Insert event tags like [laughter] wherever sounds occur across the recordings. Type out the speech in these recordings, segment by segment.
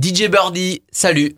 DJ Birdie, salut.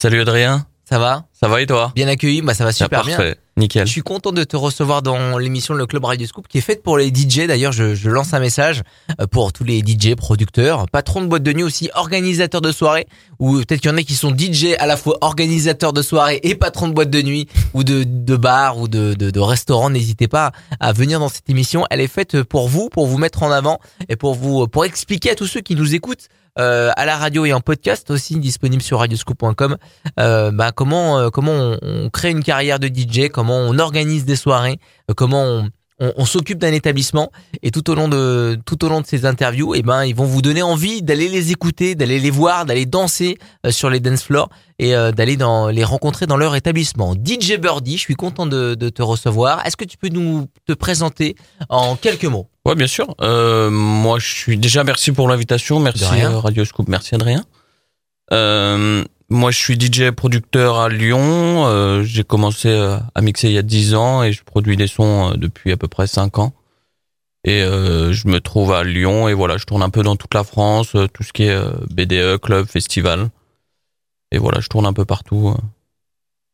Salut Adrien, Ça va? Ça va et toi? Bien accueilli Bah ça va super bien. Parfait, nickel. Je suis content de te recevoir dans l'émission Le Club Radio Scoop qui est faite pour les DJ. D'ailleurs, je, je lance un message euh, pour tous les DJ, producteurs, patrons de boîte de nuit aussi, organisateurs de soirée, ou peut-être qu'il y en a qui sont DJ à la fois organisateurs de soirée et patrons de boîte de nuit, [laughs] ou de, de bar, ou de, de, de restaurant. N'hésitez pas à venir dans cette émission. Elle est faite pour vous, pour vous mettre en avant et pour vous, pour expliquer à tous ceux qui nous écoutent euh, à la radio et en podcast aussi disponible sur radioscoop.com euh, bah, comment euh, comment on, on crée une carrière de DJ, comment on organise des soirées, euh, comment on, on, on s'occupe d'un établissement et tout au long de tout au long de ces interviews, et ben ils vont vous donner envie d'aller les écouter, d'aller les voir, d'aller danser euh, sur les dance floors et euh, d'aller dans les rencontrer dans leur établissement. DJ Birdie, je suis content de, de te recevoir. Est-ce que tu peux nous te présenter en quelques mots? Ouais, bien sûr. Euh, moi, je suis déjà merci pour l'invitation. Merci Radio Scoop. Merci Adrien. Euh, moi, je suis DJ producteur à Lyon. Euh, J'ai commencé euh, à mixer il y a 10 ans et je produis des sons euh, depuis à peu près 5 ans. Et je me trouve à Lyon et voilà, je tourne un peu dans toute la France, tout ce qui est BDE, club, festival. Et voilà, je tourne un peu partout.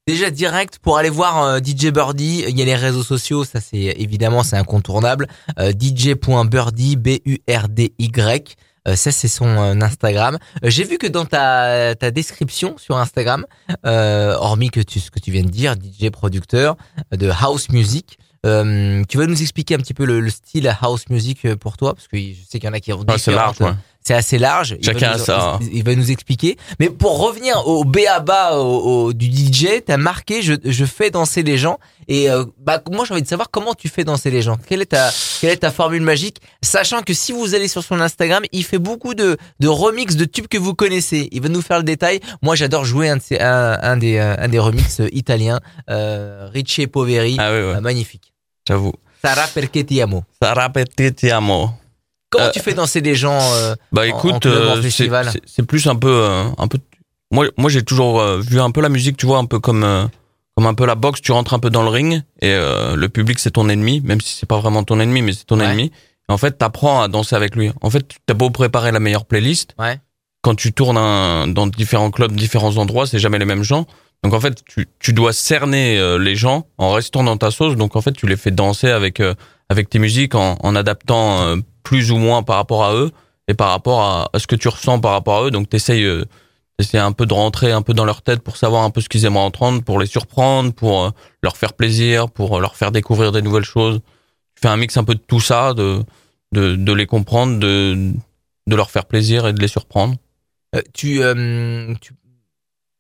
Déjà direct pour aller voir DJ Birdie, il y a les réseaux sociaux, ça c'est évidemment c'est incontournable. DJ.birdie B U R D Y. Euh, ça c'est son euh, Instagram. Euh, J'ai vu que dans ta ta description sur Instagram, hormis que tu ce que tu viens de dire, DJ producteur de house music, euh, tu vas nous expliquer un petit peu le, le style house music pour toi? Parce que je sais qu'il y en a qui ont large, différentes- ouais. C'est assez large. Il Chacun va a nous, ça. Il va nous expliquer. Mais pour revenir au B.A.B.A. Au, au- du DJ, t'as marqué je, je fais danser les gens. Et euh, bah moi j'ai envie de savoir comment tu fais danser les gens. Quelle est ta quelle est ta formule magique, sachant que si vous allez sur son Instagram, il fait beaucoup de de remix de tubes que vous connaissez. Il va nous faire le détail. Moi j'adore jouer un, de ces- un, un des euh, un des remix italiens, euh, Ricci Poveri, Ah oui, ouais, Euh, magnifique. j'avoue. Sarà perché ti amo. Sarà perché ti amo. Comment Euh, tu fais danser les gens euh, Bah écoute, euh, c'est- plus un peu, euh, un peu. Moi, moi, j'ai toujours vu un peu la musique, tu vois, un peu comme, euh, comme un peu la boxe. Tu rentres un peu dans le ring et euh, le public c'est ton ennemi, même si c'est pas vraiment ton ennemi, mais c'est ton Ouais. ennemi. En fait, t'apprends à danser avec lui. En fait, t'as beau préparer la meilleure playlist, Ouais. quand tu tournes un- dans différents clubs, différents endroits, c'est jamais les mêmes gens. Donc en fait, tu, tu dois cerner euh, les gens en restant dans ta sauce. Donc en fait, tu les fais danser avec euh, avec tes musiques en, en adaptant euh, plus ou moins par rapport à eux et par rapport à, à ce que tu ressens par rapport à eux. Donc t'essayes euh, t'essayes un peu de rentrer un peu dans leur tête pour savoir un peu ce qu'ils aimeraient entendre, pour les surprendre, pour euh, leur faire plaisir, pour euh, leur faire découvrir des nouvelles choses. Tu fais un mix un peu de tout ça, de de, de les comprendre, de de leur faire plaisir et de les surprendre. Euh, tu, euh, tu-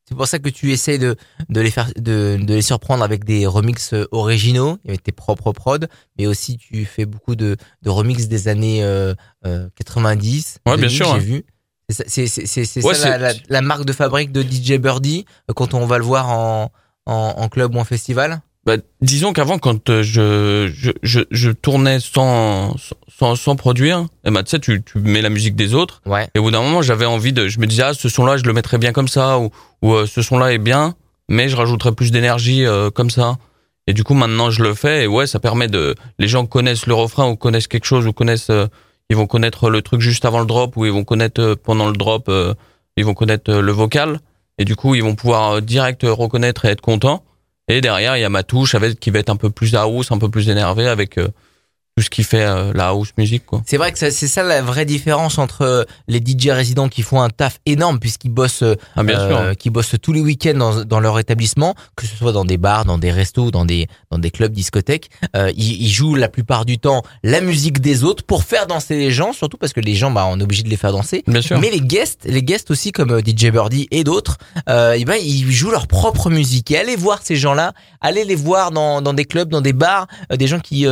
c'est pour ça que tu essayes de, de les faire, de, de les surprendre avec des remixes originaux, avec tes propres prods, mais aussi tu fais beaucoup de, de remixes des années euh, euh, 90. Ouais, bien 2000, sûr, J'ai vu. C'est ça- Ouais, la, c'est- la- la marque de fabrique de DJ Birdie euh, quand on va le voir en, en, en club ou en festival. Bah, disons qu'avant, quand euh, je, je, je, je tournais sans, sans, sans produire, eh ben, tu sais, tu, mets la musique des autres. Ouais. Et au bout d'un moment, j'avais envie de, je me disais, ah, ce son-là, je le mettrais bien comme ça, ou, ou euh, ce son-là est bien, mais je rajouterais plus d'énergie euh, comme ça. Et du coup, maintenant, je le fais, et ouais, ça permet de, les gens connaissent le refrain, ou connaissent quelque chose, ou connaissent, euh, ils vont connaître le truc juste avant le drop, ou ils vont connaître euh, pendant le drop, euh, ils vont connaître euh, le vocal, et du coup, ils vont pouvoir euh, direct euh, reconnaître et être contents. Et derrière, il y a ma touche avec qui va être un peu plus house, un peu plus énervé avec euh, tout ce qui fait euh, la house music quoi. C'est vrai que c'est ça la vraie différence entre euh, les DJ résidents qui font un taf énorme puisqu'ils bossent euh, Ah bien euh, qui bossent tous les week-ends dans, dans leur établissement, que ce soit dans des bars, dans des restos, dans des dans des clubs, discothèques. Euh, ils, ils jouent la plupart du temps la musique des autres pour faire danser les gens, surtout parce que les gens, bah, on est obligé de les faire danser. Bien sûr. Mais les guests, les guests aussi comme DJ Birdie et d'autres, euh, eh ben, ils jouent leur propre musique. Et allez voir ces gens-là, allez les voir dans, dans des clubs, dans des bars, euh, des gens qui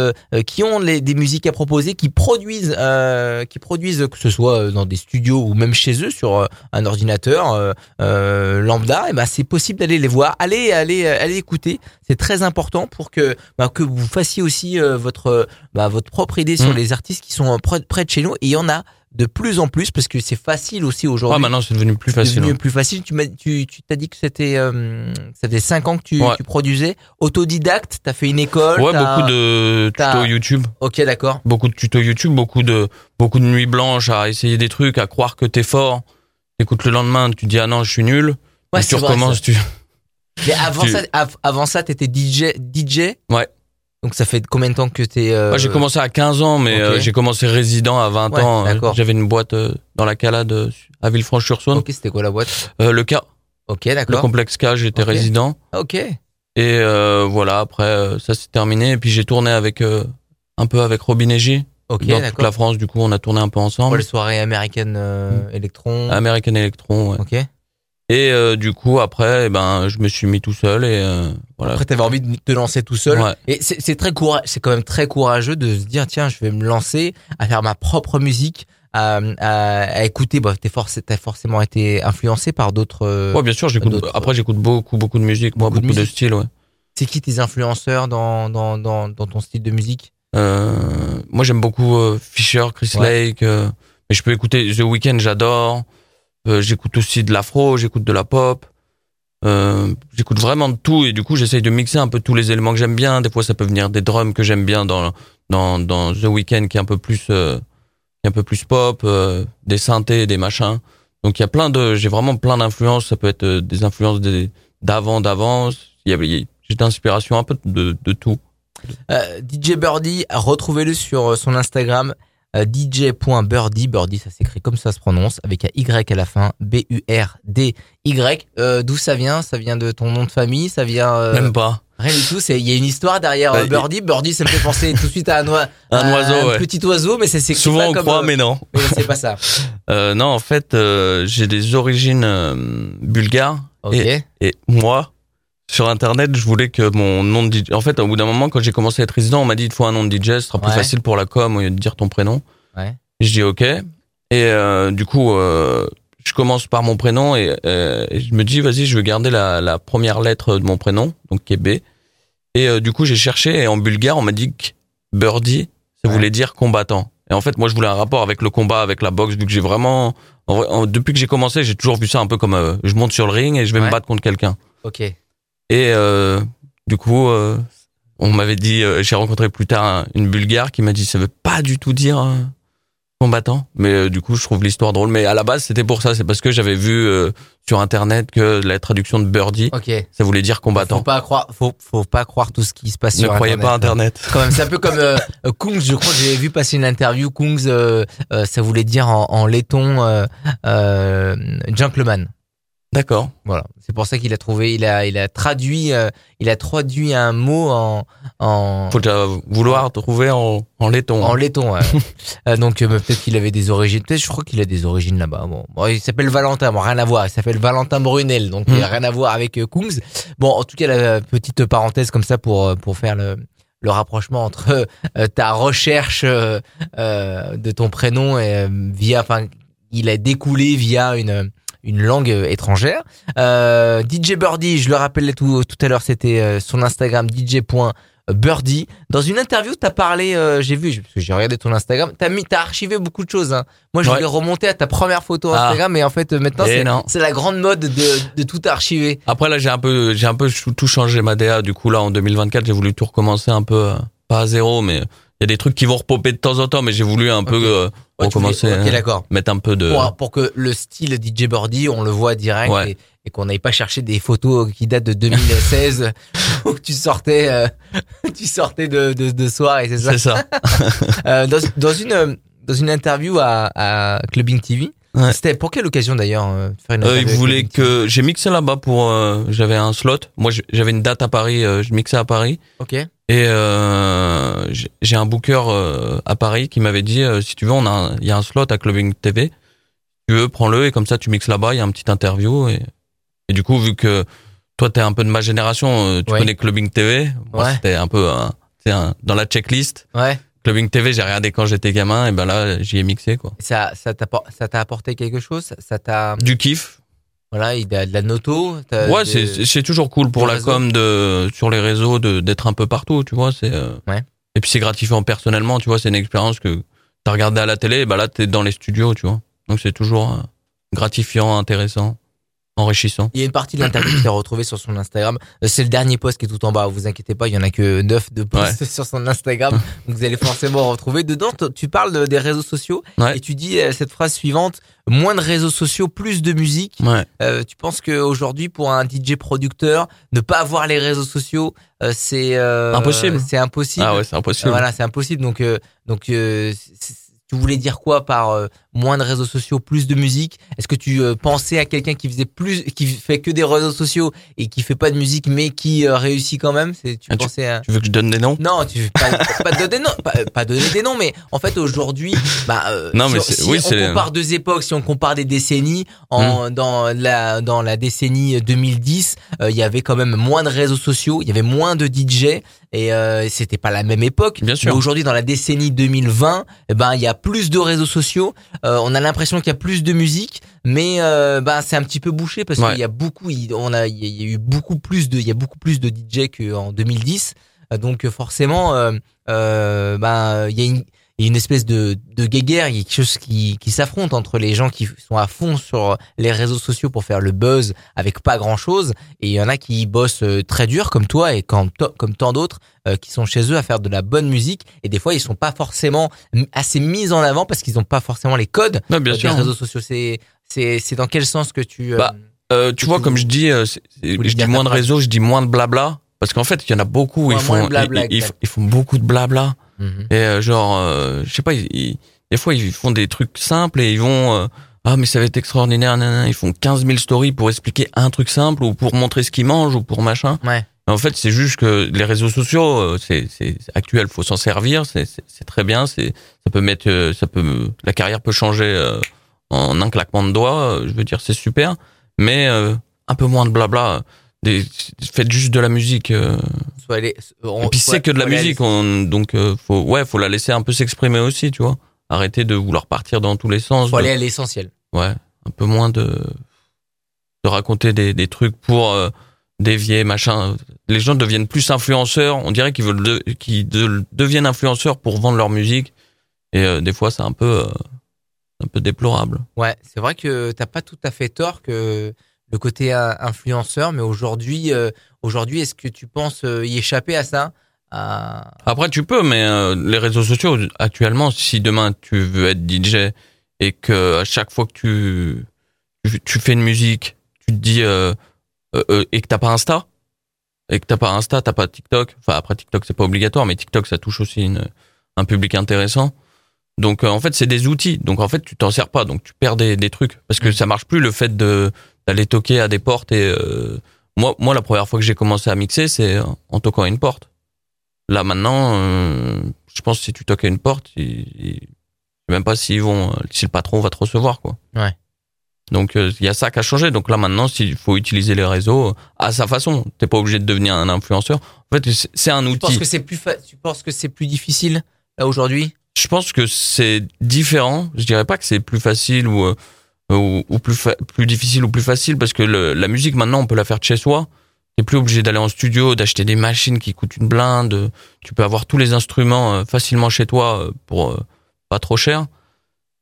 qui ont les, des musiques à proposer, qui produisent, euh, qui produisent que ce soit euh, dans des studios ou même chez eux sur euh, un ordinateur euh, lambda. Et ben c'est possible d'aller les voir, allez allez allez écouter. C'est très important pour que bah, que vous fassiez aussi votre bah, votre propre idée sur Mm. les artistes qui sont près, près de chez nous. Et il y en a de plus en plus parce que c'est facile aussi Ah aujourd'hui. maintenant c'est devenu plus C'est facile. devenu hein. plus facile. Tu m'as, tu, tu t'as dit que c'était, euh, ça faisait cinq ans que tu, Ouais. tu produisais. Autodidacte, t'as fait une école. Ouais, beaucoup de tutos YouTube, Ok, d'accord. beaucoup de tutos YouTube, beaucoup de beaucoup de nuits blanches à essayer des trucs, à croire que t'es fort Écoute le lendemain, tu dis ah non, je suis nul. Ouais, Et c'est tu recommences, ça. tu. Mais avant Tu- ça, av- avant ça, t'étais DJ, DJ. Ouais. Donc ça fait combien de temps que t'es euh, Moi, j'ai commencé à 15 ans, mais euh, j'ai commencé résident à 20 Ouais, ans. d'accord. J'avais une boîte euh, dans la Calade euh, à Villefranche-sur-Saône. Ok, c'était quoi la boîte? Euh, le cas, Ok, le d'accord. complexe K, j'étais résident. Ok. Et euh, voilà, après, euh, ça s'est terminé. Et puis j'ai tourné avec euh, un peu avec Robin et J. Ok, dans toute la France, du coup, on a tourné un peu Pour ensemble. les soirées américaines euh, Electron. American Electron, ouais. Ok. Et euh, du coup, après, eh ben, je me suis mis tout seul et euh, voilà. Après, t'avais envie de te lancer tout seul. Ouais. Et c'est très courageux, c'est quand même très courageux de se dire tiens, je vais me lancer à faire ma propre musique, à, à, à écouter. Bah, t'es forcé, t'as forcément été influencé par d'autres. euh, Ouais, bien sûr, j'écoute. Après, j'écoute beaucoup, beaucoup de musique, moi, Beaucoup de beaucoup de, musique. styles, ouais. C'est qui tes influenceurs dans dans dans dans ton style de musique? Euh, moi, j'aime beaucoup euh, Fisher, Chris Ouais. Lake. euh, mais je peux écouter The Weeknd, j'adore. Euh, j'écoute aussi de l'afro, j'écoute de la pop. Euh, j'écoute vraiment de tout et du coup, j'essaye de mixer un peu tous les éléments que j'aime bien. Des fois, ça peut venir des drums que j'aime bien dans dans dans The Weeknd, qui est un peu plus euh, un peu plus pop, des synthés, des machins. Donc il y a plein de, j'ai vraiment plein d'influences. Ça peut être des influences d'avant, d'avant. Il y avait, j'ai d'inspiration un peu de, de tout. DJ Birdie, retrouvez-le sur son Instagram dj.birdie. Birdie, ça s'écrit comme ça se prononce, avec un Y à la fin, B-U-R-D-Y. Euh, D'où ça vient? Ça vient de ton nom de famille? Ça vient euh, Même pas. rien du tout. C'est il y a une histoire derrière Bah, euh, Birdie. Birdie, ça me fait penser tout de suite à un, oi- [laughs] Un oiseau, un ouais. petit oiseau, mais s'écrit Souvent pas on comme, croit, euh, mais non. c'est pas ça. [laughs] Euh, non, en fait, euh, j'ai des origines euh, bulgares Ok. et moi, sur Internet, je voulais que mon nom de DJ. En fait, au bout d'un moment, quand j'ai commencé à être résident, on m'a dit il te faut un nom de DJ, ce sera plus Ouais. facile pour la com au lieu de dire ton prénom. Ouais. Je dis ok. Et euh, du coup, euh, je commence par mon prénom et, euh, et je me dis vas-y, je veux garder la, la première lettre de mon prénom, donc qui est B. Et euh, du coup, j'ai cherché et en bulgare, on m'a dit que birdie, ça Ouais. voulait dire combattant. Et en fait, moi, je voulais un rapport avec le combat, avec la boxe, vu que j'ai vraiment, en vrai, en- depuis que j'ai commencé, j'ai toujours vu ça un peu comme euh, je monte sur le ring et je vais Ouais. me battre contre quelqu'un. Ok. Et euh, du coup, euh, on m'avait dit, euh, j'ai rencontré plus tard un- une Bulgare qui m'a dit, ça veut pas du tout dire euh, combattant. Mais euh, du coup, je trouve l'histoire drôle. Mais à la base, c'était pour ça. C'est parce que j'avais vu euh, sur Internet que la traduction de birdie, ça voulait dire Faut combattant. pas croire, faut, faut pas croire tout ce qui se passe Ne sur croyez Internet. pas Internet. [laughs] Quand même, c'est un peu comme euh, Kungs. Je crois que j'ai vu passer une interview. Kungs, ça voulait dire en, en laiton euh, euh, gentleman. D'accord. Voilà, c'est pour ça qu'il a trouvé, il a, il a traduit, euh, il a traduit un mot en en, Faut déjà vouloir trouver en, en laiton. en laiton. ouais. [laughs] Euh, donc euh, peut-être qu'il avait des origines. Peut-être, je crois qu'il a des origines là-bas. Bon, Bon, il s'appelle Valentin. Bon, rien à voir. Il s'appelle Valentin Brunel, donc il a Hmm. rien à voir avec euh, Kungs. Bon, en tout cas, la petite parenthèse comme ça pour euh, pour faire le le rapprochement entre euh, ta recherche de ton prénom et euh, via, enfin, il a découlé via une une langue euh, étrangère. Euh, DJ Birdie, je le rappelais tout, tout à l'heure, c'était euh, son Instagram dj.birdie. Dans une interview, t'as parlé, euh, j'ai vu, parce que j'ai regardé ton Instagram, t'as mis, t'as archivé beaucoup de choses. Hein. Moi, je Ouais. voulais remonter à ta première photo Ah. Instagram, mais en fait, maintenant, Eh c'est, la grande mode de, de tout archiver. Après là, j'ai un peu, j'ai un peu tout changé ma DA. Du coup là, en 2024, j'ai voulu tout recommencer un peu, pas à zéro, mais il y a des trucs qui vont repopper de temps en temps. Mais j'ai voulu un peu euh, Ouais, recommencer, voulais- Ok, d'accord. mettre un peu de. Pour, pour que le style DJ Birdie, on le voit direct Ouais. et, et qu'on n'aille pas chercher des photos qui datent de 2016 [laughs] [laughs] où tu sortais, euh, [laughs] tu sortais de, de, de soirée, c'est ça? C'est ça. Euh, dans, dans une dans une interview à, à Clubbing TV, Ouais. c'était pour quelle occasion d'ailleurs euh, de faire une Euh, interview ils voulaient que j'ai mixé là-bas pour. j'avais un slot. Moi, j'avais une date à Paris. je mixais à Paris. Ok. Et euh, j'ai- un booker euh, à Paris qui m'avait dit euh, si tu veux, on a, un- il y a un slot à Clubbing TV. Tu veux, prends-le et comme ça, tu mixes là-bas. Il y a un petit interview et, et du coup, vu que toi, t'es un peu de ma génération, euh, tu Ouais. connais Clubbing TV. Moi, Ouais. c'était un peu un- un- dans la checklist. Ouais. Clubbing TV, j'ai regardé quand j'étais gamin et ben là, j'y ai mixé quoi. Ça ça t'a por- ça t'a apporté quelque chose? Ça t'a Du kiff. Voilà il y a de la noto. Ouais, c'est toujours cool pour la réseau. com de sur les réseaux d'être un peu partout, tu vois. C'est euh, Ouais. Et puis c'est gratifiant personnellement, tu vois. C'est une expérience que t'as regardé à la télé, et bah là t'es dans les studios, tu vois. Donc c'est toujours euh, gratifiant, intéressant. Enrichissant. Il y a une partie de l'interview qui est retrouvée sur son Instagram. Euh, C'est le dernier post qui est tout en bas. Vous inquiétez pas, il y en a que 9 de posts [laughs] sur son Instagram. Donc [laughs] vous allez forcément retrouver. Dedans, tu parles de- des réseaux sociaux Ouais. et tu dis euh, cette phrase suivante moins de réseaux sociaux, plus de musique. Ouais. Euh, tu penses qu'aujourd'hui, pour un DJ producteur, ne pas avoir les réseaux sociaux, euh, c'est euh, Impossible. C'est impossible. Ah ouais, c'est impossible. Voilà, c'est impossible. Donc, euh, donc, euh, tu voulais dire quoi par euh, moins de réseaux sociaux, plus de musique? Est-ce que tu euh, pensais à quelqu'un qui faisait plus, qui fait que des réseaux sociaux et qui fait pas de musique, mais qui euh, réussit quand même? C'est tu Ah, pensais à Tu veux que je donne des noms? Non, tu pas, pas donner des noms, pas, pas donner des noms, mais en fait aujourd'hui, bah, euh, Non, si, mais si oui, on compare deux époques, si on compare des décennies, en dans la dans la décennie 2010, euh, il y avait quand même moins de réseaux sociaux, il y avait moins de DJ et euh, c'était pas la même époque. Bien sûr. Mais aujourd'hui, dans la décennie 2020, eh ben il y a plus de réseaux sociaux, euh, on a l'impression qu'il y a plus de musique, mais euh, ben c'est un petit peu bouché parce Ouais. qu'il y a beaucoup, il, on a il y a eu beaucoup plus de, il y a beaucoup plus de DJ qu'en 2010. Euh, Donc forcément, euh, euh, ben il y a une il y a une espèce de, de guéguerre, il y a quelque chose qui, qui s'affronte entre les gens qui sont à fond sur les réseaux sociaux pour faire le buzz avec pas grand chose, et il y en a qui bossent euh, très dur comme toi et comme, comme tant d'autres euh, qui sont chez eux à faire de la bonne musique, et des fois ils sont pas forcément assez mis en avant parce qu'ils ont pas forcément les codes Ouais, bien euh, sûr. des réseaux sociaux. C'est c'est c'est dans quel sens que tu euh, Bah, Euh, tu vois, comme je dis, je dis moins de réseaux, je dis moins de blabla. Parce qu'en fait, il y en a beaucoup, Ouais, ils font, de blabla, ils, ils- exact. ils font beaucoup de blabla. Mhm. Et euh, genre, euh, je sais pas, ils, ils- des fois ils font des trucs simples et ils vont, euh, ah mais ça va être extraordinaire, nanana. ils font 15 000 stories pour expliquer un truc simple ou pour montrer ce qu'ils mangent ou pour machin. ouais En fait, c'est juste que les réseaux sociaux, euh, c'est c'est actuel, faut s'en servir, c'est très bien, c'est ça peut mettre, euh, ça peut, la carrière peut changer en un claquement de doigts. Je veux dire, c'est super, mais un peu moins de blabla. Des, faites juste de la musique. euh, soit les, on- et puis c'est que de la musique, on, donc euh, faut ouais, faut la laisser un peu s'exprimer aussi, tu vois. Arrêter de vouloir partir dans tous les sens. faut de- aller à l'essentiel. ouais, un peu moins de de raconter des, des trucs pour euh, dévier machin. Les gens deviennent plus influenceurs. On dirait qu'ils veulent de- qu'ils de- deviennent influenceurs pour vendre leur musique. Et euh, des fois, c'est un peu euh, un peu déplorable. Ouais, c'est vrai que t'as pas tout à fait tort que le côté euh, influenceur, mais aujourd'hui, euh, aujourd'hui, est-ce que tu penses euh, y échapper à ça. Après, tu peux, mais les réseaux sociaux actuellement, si demain tu veux être DJ et que à chaque fois que tu tu, fais une musique, tu te dis et que t'as pas Insta et que t'as pas Insta, t'as pas TikTok. Enfin après TikTok c'est pas obligatoire, mais TikTok ça touche aussi une, un public intéressant. Donc euh, en fait c'est des outils. Donc en fait tu t'en sers pas, donc tu perds des, des trucs parce que Mhm. ça marche plus le fait de d'aller toquer à des portes et euh, moi moi la première fois que j'ai commencé à mixer c'est en toquant à une porte. Là maintenant, euh, je pense que si tu toques à une porte, ils, ils- même pas s'ils vont, si le patron va te recevoir quoi. Ouais. Donc euh, il y a ça qui a changé. Donc là maintenant, s'il faut utiliser les réseaux euh, à sa façon, t'es pas obligé de devenir un influenceur. En fait, c'est- un Tu penses outil. que c'est plus, fa- tu penses que c'est plus difficile là aujourd'hui? Je pense que c'est différent. Je dirais pas que c'est plus facile ou euh, ou, ou plus fa- plus difficile ou plus facile parce que le- la musique maintenant on peut la faire de chez soi. T'es plus obligé d'aller en studio, d'acheter des machines qui coûtent une blinde. Tu peux avoir tous les instruments euh, facilement chez toi euh, pour pas trop cher.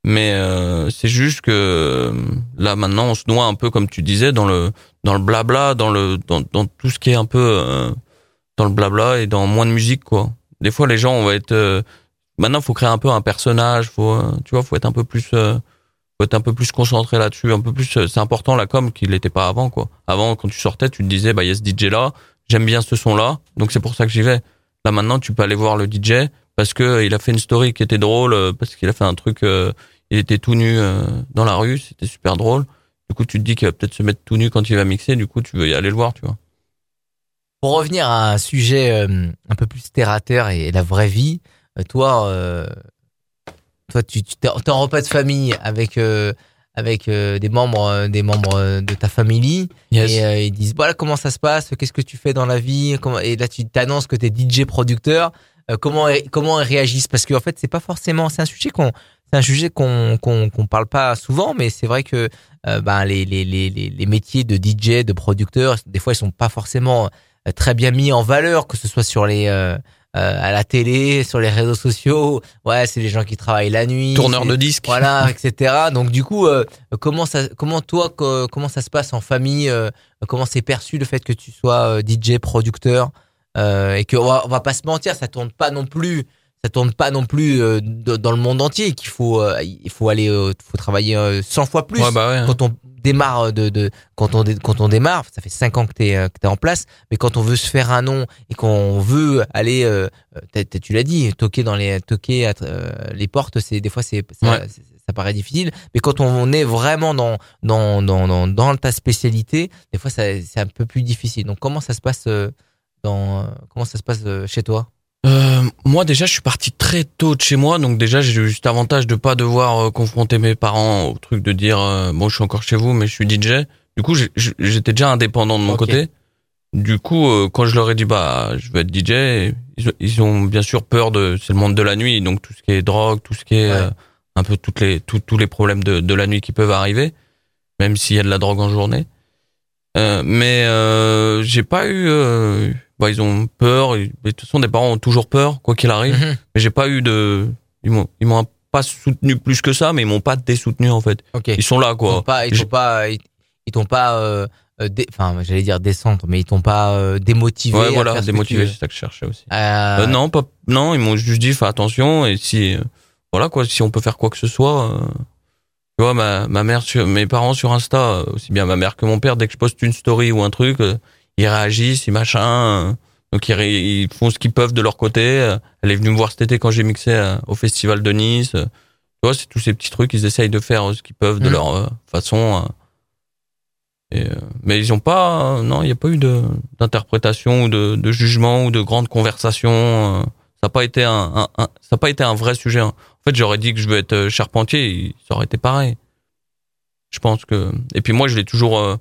Mais euh, c'est juste que là maintenant on se noie un peu comme tu disais dans le dans le blabla, dans le dans, dans tout ce qui est un peu euh, dans le blabla et dans moins de musique quoi. Des fois les gens on va être euh, maintenant faut créer un peu un personnage, faut euh, tu vois, faut être un peu plus euh, faut être un peu plus concentré là-dessus, un peu plus euh, c'est important la com qu'il l'était pas avant quoi. Avant quand tu sortais, tu te disais bah il y a ce DJ là, j'aime bien ce son là, donc c'est pour ça que j'y vais. Là maintenant, tu peux aller voir le DJ parce que euh, il a fait une story qui était drôle parce qu'il a fait un truc euh, il était tout nu dans la rue, c'était super drôle. Du coup, tu te dis qu'il va peut-être se mettre tout nu quand il va mixer, du coup, tu veux y aller le voir, tu vois. Pour revenir à un sujet un peu plus terre à terre et la vraie vie, toi, euh, toi, tu tu- t'es en repas de famille avec euh, avec euh, des membres euh, des membres euh, de ta famille. Yes. et euh, ils disent voilà comment ça se passe, qu'est-ce que tu fais dans la vie, comment et là tu t'annonces que tu es DJ producteur, euh, comment comment ils réagissent? Parce qu'en fait c'est pas forcément c'est un sujet qu'on c'est un sujet qu'on qu'on qu'on parle pas souvent mais c'est vrai que euh, ben les, les les les métiers de DJ de producteur des fois ils sont pas forcément euh, très bien mis en valeur que ce soit sur les euh, à la télé, sur les réseaux sociaux. Ouais, c'est les gens qui travaillent la nuit. Tourneur de disques. Voilà, [laughs] etc. Donc du coup, euh, comment ça, comment toi, comment ça se passe en famille Comment c'est perçu le fait que tu sois DJ, producteur et que on va, on va, pas se mentir, ça tourne pas non plus ça tourne pas non plus dans le monde entier qu'il faut il faut aller faut travailler 100 fois plus ouais, bah ouais. Hein. quand on démarre de, de quand on quand on démarre, ça fait cinq ans que t'es euh, que t'es en place, mais quand on veut se faire un nom et qu'on veut aller, euh, tu l'as dit, toquer dans les toquer euh, les portes, c'est des fois c'est ça, paraît difficile, mais quand on est vraiment dans dans dans dans, dans ta spécialité, des fois c'est un peu plus difficile. Donc comment ça se passe dans comment ça se passe chez toi? Euh, moi déjà je suis parti très tôt de chez moi donc déjà j'ai eu juste avantage de pas devoir euh, confronter mes parents au truc de dire euh, bon je suis encore chez vous mais je suis DJ du coup j'étais déjà indépendant de mon côté. Du coup quand je leur ai dit bah je veux être DJ ils, ont bien sûr peur de c'est le monde de la nuit donc tout ce qui est drogue tout ce qui est un peu toutes les tous les problèmes de, de la nuit qui peuvent arriver même s'il y a de la drogue en journée. Mais j'ai pas eu bah, ils ont peur. Et, de toute façon, des parents ont toujours peur, quoi qu'il arrive. Mhm. Mais j'ai pas eu de, ils m'ont, ils m'ont pas soutenu plus que ça, mais ils m'ont pas désoutenu en fait. Ils sont là, quoi. Ils t'ont pas, ils t'ont pas, ils, t'ont pas, euh, euh enfin, j'allais dire descendre, mais ils t'ont pas euh, démotivé. Ouais, voilà, démotivé, c'est ça que je cherchais aussi. Euh... non, pas, non, ils m'ont juste dit, fais attention, et si, voilà, quoi, si on peut faire quoi que ce soit. tu vois, ma, ma mère, sur, mes parents sur Insta, aussi bien ma mère que mon père, dès que je poste une story ou un truc, ils réagissent, ils machin. Donc ils, font ce qu'ils peuvent de leur côté. Elle est venue me voir cet été quand j'ai mixé euh, au festival de Nice. Tu vois, c'est tous ces petits trucs. Ils essayent de faire euh, ce qu'ils peuvent de mmh. leur euh, façon. Et, mais ils ont pas, non, il n'y a pas eu d'interprétation ou de, de, jugement ou de grande conversation. Ça n'a pas été un, un, ça n'a pas été un vrai sujet. En fait, j'aurais dit que je veux être charpentier, ça aurait été pareil. Je pense que. Et puis moi, je l'ai toujours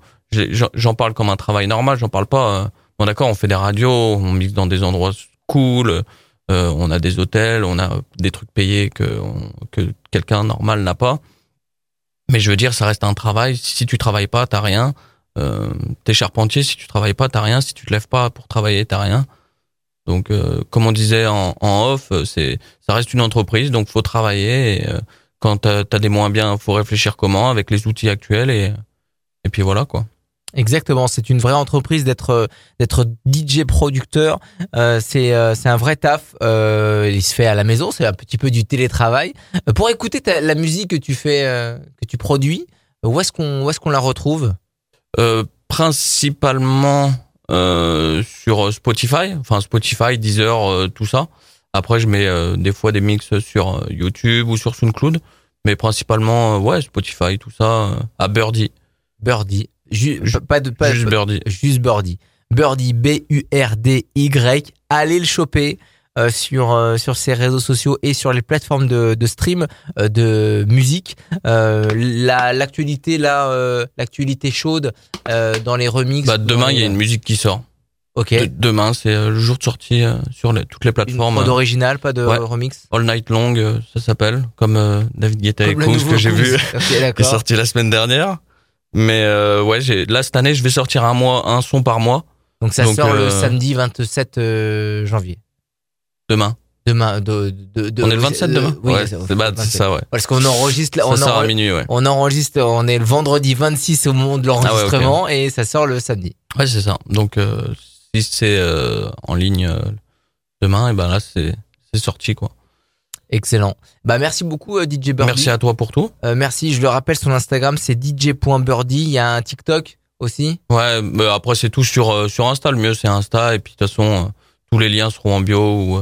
j'en parle comme un travail normal, j'en parle pas. Euh, bon d'accord, on fait des radios, on mixe dans des endroits cool, euh, on a des hôtels, on a des trucs payés que que quelqu'un normal n'a pas. Mais je veux dire, ça reste un travail. Si tu travailles pas, t'as rien. Euh, t'es charpentier, si tu travailles pas, t'as rien. Si tu te lèves pas pour travailler, t'as rien. Donc, comme on disait en, off, c'est ça reste une entreprise, donc faut travailler. Et, quand t'as as des moins bien, faut réfléchir comment avec les outils actuels et et puis voilà quoi. Exactement, c'est une vraie entreprise d'être euh, d'être DJ producteur. Euh, c'est euh, c'est un vrai taf. Euh, il se fait à la maison, c'est un petit peu du télétravail. Pour écouter la musique que tu fais, que tu produis, où est-ce qu'on où est-ce qu'on la retrouve? Principalement sur Spotify, enfin Spotify, Deezer, tout ça. Après, je mets des fois des mix sur YouTube ou sur SoundCloud, mais principalement ouais Spotify, tout ça à Birdie. Birdie pas de, pas, juste Birdie. Juste Birdie. Birdie, B-U-R-D-Y. Allez le choper. Euh, sur euh, sur ses réseaux sociaux et sur les plateformes de, de stream euh, de musique. La l'actualité là l'actualité chaude dans les remixes. Bah, demain il y a une musique qui sort. ok. Demain c'est le jour de sortie sur toutes les plateformes. Pas d'original pas de remix. All Night Long ça s'appelle comme David Guetta et Kouz que j'ai vu. Okay, [laughs] qui est sorti la semaine dernière mais euh, ouais, j'ai là cette année, je vais sortir un mois, un son par mois. Donc ça sort le euh, samedi 27 euh, janvier. Demain. Demain, de, de, de, on est le 27 demain. Oui, ouais, c'est bah, ça, ouais. Parce qu'on enregistre, ça on, sort à minuit, ouais. on enregistre, on est le vendredi 26 au moment de l'enregistrement ah ouais, et ça sort le samedi. Ouais, c'est ça. Donc euh, si c'est euh, en ligne demain, et ben là c'est c'est sorti quoi. Excellent. Bah merci beaucoup euh, DJ Birdie. Merci à toi pour tout. Euh, merci, je le rappelle son Instagram c'est dj.birdie, il y a un TikTok aussi? Ouais, mais après c'est tout sur euh, sur Insta, le mieux c'est Insta et puis de toute façon tous les liens seront en bio ou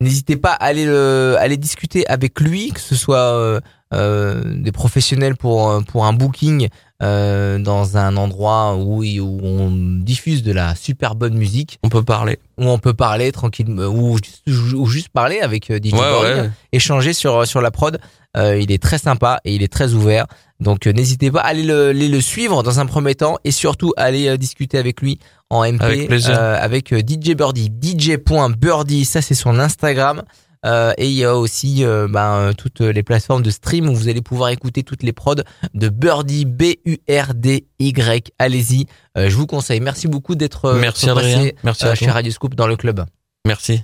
N'hésitez pas à aller le, aller discuter avec lui, que ce soit des professionnels pour pour un booking euh, dans un endroit où, où on diffuse de la super bonne musique. On peut parler. Où on peut parler tranquillement, ou, ou, juste parler avec euh, DJ ouais, échanger sur, sur la prod. Euh, il est très sympa et il est très ouvert. Donc euh, n'hésitez pas à aller le, aller le suivre dans un premier temps et surtout aller euh, discuter avec lui en MP avec, avec DJ Birdie. DJ.birdie, ça c'est son Instagram. Euh, et il y a aussi euh, ben, euh, toutes les plateformes de stream où vous allez pouvoir écouter toutes les prods de Birdie, B-U-R-D-Y. Allez-y, je vous conseille. Merci beaucoup d'être Merci passé Merci chez Radio Scoop dans le club. Merci.